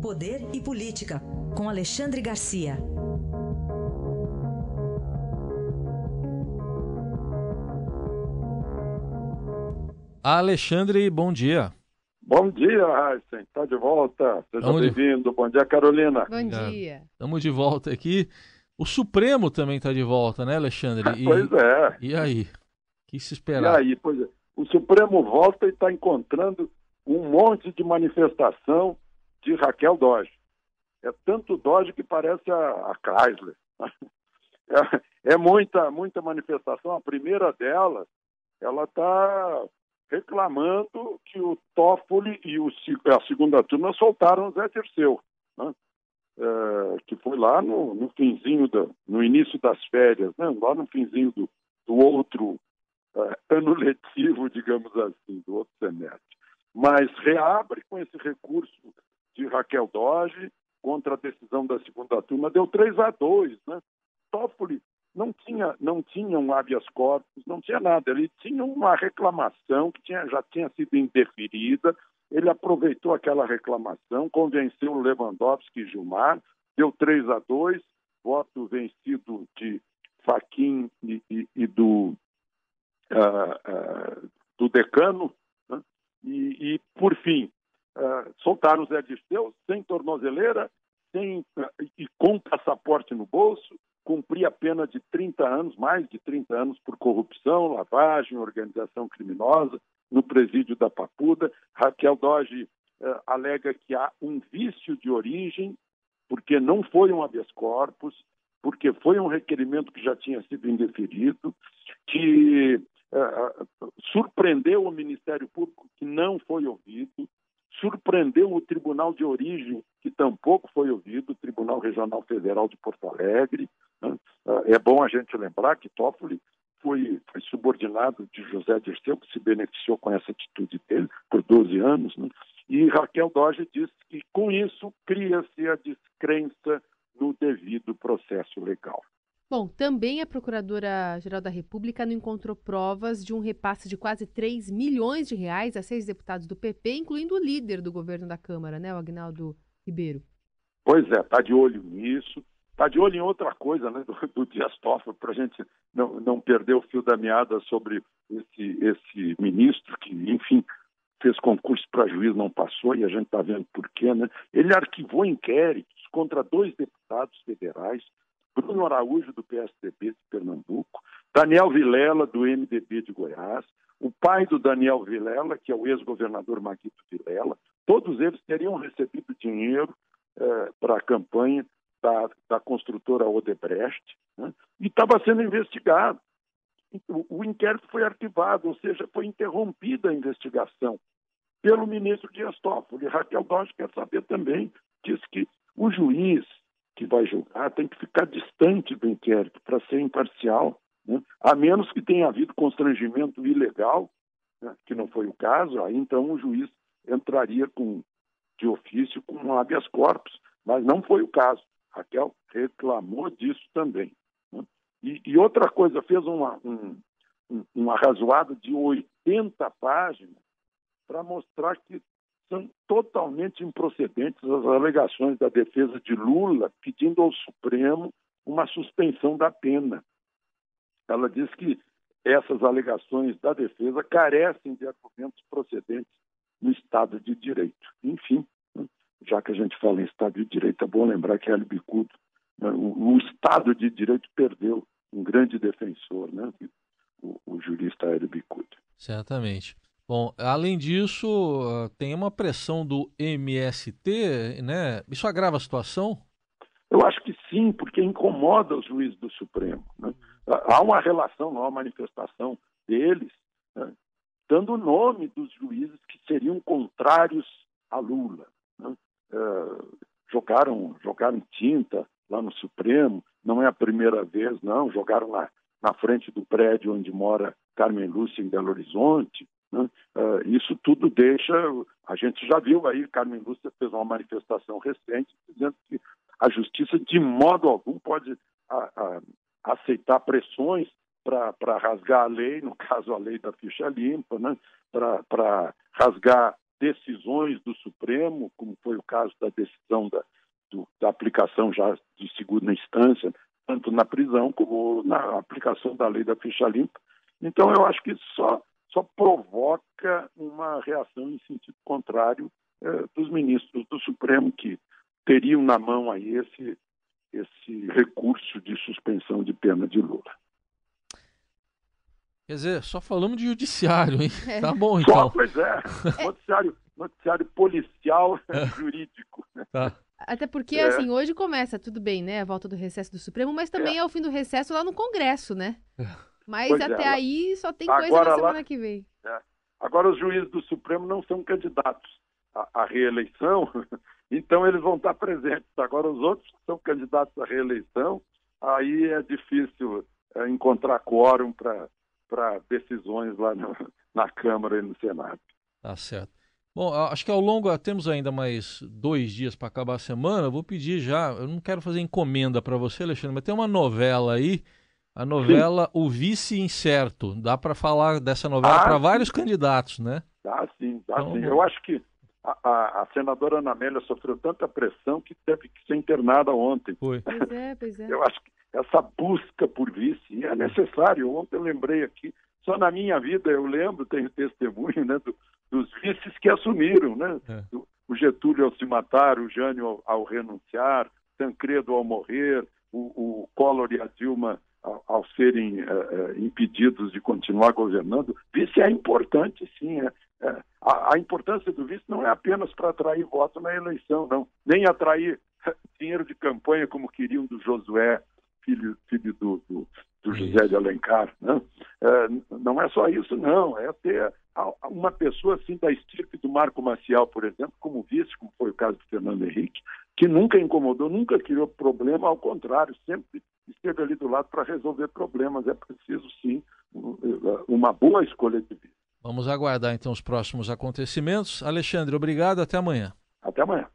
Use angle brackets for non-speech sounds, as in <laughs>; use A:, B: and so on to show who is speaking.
A: Poder e Política, com Alexandre Garcia.
B: Alexandre, bom dia.
C: Bom dia, Aysen. Está de volta. Seja bem-vindo. Bom dia, Carolina.
D: Bom dia.
B: Estamos de volta aqui. O Supremo também está de volta, né, Alexandre?
C: E, pois é.
B: E aí? O que se esperar?
C: E aí, pois é. O Supremo volta e está encontrando um monte de manifestação de Raquel Dodge. É tanto Dodge que parece a, a Chrysler. <laughs> É, é, muita, muita manifestação. A primeira delas, ela está reclamando que o Toffoli e o, a segunda turma soltaram o Zé Terceu, né? é, que foi lá no, no finzinho, da, no início das férias, né? lá no finzinho do, do outro é, <laughs> ano letivo, digamos assim, do outro semestre. Mas reabre com esse recurso de Raquel Doge contra a decisão da segunda turma, deu 3 a 2, né? Toffoli não tinha, não tinha um habeas corpus, não tinha nada. Ele tinha uma reclamação que tinha, já tinha sido indeferida. Ele aproveitou aquela reclamação, convenceu Lewandowski e Gilmar, deu 3 a 2, voto vencido de Faquin e, e, e do, uh, uh, do decano. Né? E, e, por fim, soltaram o Zé Dirceu sem tornozeleira sem, e com passaporte no bolso, cumprir a pena de 30 anos, mais de 30 anos, por corrupção, lavagem, organização criminosa, no presídio da Papuda. Raquel Doge eh, alega que há um vício de origem, porque não foi um habeas corpus, porque foi um requerimento que já tinha sido indeferido, que eh, surpreendeu o Ministério Público, que não foi ouvido, surpreendeu o Tribunal de Origem, que tampouco foi ouvido, o Tribunal Regional Federal de Porto Alegre. Né? É bom a gente lembrar que Toffoli foi, foi, subordinado de José Dirceu, que se beneficiou com essa atitude dele por 12 anos. Né? E Raquel Doge disse que, com isso, cria-se a descrença no devido processo legal.
D: Bom, também a Procuradora-Geral da República não encontrou provas de um repasse de quase 3 milhões de reais a seis deputados do PP, incluindo o líder do governo da Câmara, né, o Agnaldo Ribeiro.
C: Pois é, está de olho nisso. Está de olho em outra coisa, né, do, do Dias Toffoli, para a gente não, não perder o fio da meada sobre esse, esse ministro que, enfim, fez concurso para juiz, não passou, e a gente está vendo por quê, né? Ele arquivou inquéritos contra dois deputados federais, Bruno Araújo, do PSDB de Pernambuco, Daniel Vilela, do MDB de Goiás, o pai do Daniel Vilela, que é o ex-governador Maguito Vilela, todos eles teriam recebido dinheiro eh, para a campanha da, da, construtora Odebrecht né? e estava sendo investigado. O, o inquérito foi arquivado, ou seja, foi interrompida a investigação pelo ministro Dias Toffoli. Raquel Dodge quer saber também, diz que o juiz que vai julgar tem que ficar distante do inquérito para ser imparcial, né? a menos que tenha havido constrangimento ilegal, né? que não foi o caso, aí então o juiz entraria com, de ofício com um habeas corpus, mas não foi o caso. Raquel reclamou disso também. Né? E, e, outra coisa, fez uma, um, um, um arrazoado de 80 páginas para mostrar que são totalmente improcedentes as alegações da defesa de Lula pedindo ao Supremo uma suspensão da pena. Ela diz que essas alegações da defesa carecem de argumentos procedentes no Estado de Direito. Enfim, né, já que a gente fala em Estado de Direito, é bom lembrar que Hélio Bicudo, né, o, Estado de Direito perdeu um grande defensor, né, o, o jurista Hélio Bicudo.
B: Certamente. Bom, além disso, ah, tem uma pressão do MST, né? Isso agrava a situação?
C: Eu acho que sim, porque incomoda os juízes do Supremo. Né? Há uma relação, há uma manifestação deles, né? dando o nome dos juízes que seriam contrários a Lula. Né? Uh, jogaram, jogaram tinta lá no Supremo, não é a primeira vez, não, jogaram lá na frente do prédio onde mora Carmen Lúcia em Belo Horizonte. Né? Uh, isso tudo deixa. A gente já viu aí, Carmen Lúcia fez uma manifestação recente dizendo que a justiça, de modo algum, pode a, a, aceitar pressões para rasgar a lei, no <laughs> caso a lei da ficha limpa, né? para rasgar decisões do Supremo, como foi o caso da decisão da, do, da aplicação já de segunda instância, tanto na prisão como na aplicação da lei da ficha limpa. Então, eu acho que isso só, só provoca uma reação em sentido contrário eh, dos ministros do Supremo, que teriam na mão aí esse, esse recurso de suspensão de pena de Lula.
B: Quer dizer, só falamos de judiciário, hein? É. Tá bom, então. Só,
C: pois é. <laughs> Noticiário, noticiário policial é. <laughs> jurídico.
D: Tá. Até porque, é. assim, hoje começa, tudo bem, né? A volta do recesso do Supremo, mas também é, é o fim do recesso lá no Congresso, né? É. Mas pois até aí só tem coisa na semana lá, que vem.
C: Agora, os juízes do Supremo não são candidatos à, à reeleição, <laughs> então eles vão estar presentes. Agora, os outros são candidatos à reeleição, aí é difícil encontrar quórum para para decisões lá no, <laughs> na Câmara e no Senado.
B: Tá certo. Bom, acho que ao longo, temos ainda mais dois dias para acabar a semana. vou pedir já, eu não quero fazer encomenda para você, Alexandre, mas tem uma novela aí, a novela sim. O Vice Incerto. Dá para falar dessa novela ah, para vários candidatos, né?
C: Dá sim, dá então, sim. Eu acho que a, a, a, senadora Ana Amélia sofreu tanta pressão que teve que ser internada ontem.
B: Foi.
D: Pois é, pois é.
C: Eu acho que essa busca por vice é necessário. Ontem eu lembrei aqui, só na minha vida eu lembro, tenho testemunho né, do, dos vices que assumiram, né? É. O Getúlio ao se matar, o Jânio ao, ao renunciar, Tancredo ao morrer, o, o Collor e a Dilma ao, ao serem uh, uh, impedidos de continuar governando. Vice é importante, sim. É, é, a, a importância do vice não é apenas para atrair voto na eleição, não. Nem atrair dinheiro de campanha como queriam do Josué filho, filho do, do, do José de Alencar. Né? É, não é só isso, não. É ter uma pessoa assim da estirpe do Marco Maciel, por exemplo, como vice, como foi o caso do Fernando Henrique, que nunca incomodou, nunca criou problema, ao contrário, sempre esteve ali do lado para resolver problemas. É preciso, sim, uma boa escolha de vice.
B: Vamos aguardar então os próximos acontecimentos. Alexandre, obrigado. Até amanhã.
C: Até amanhã.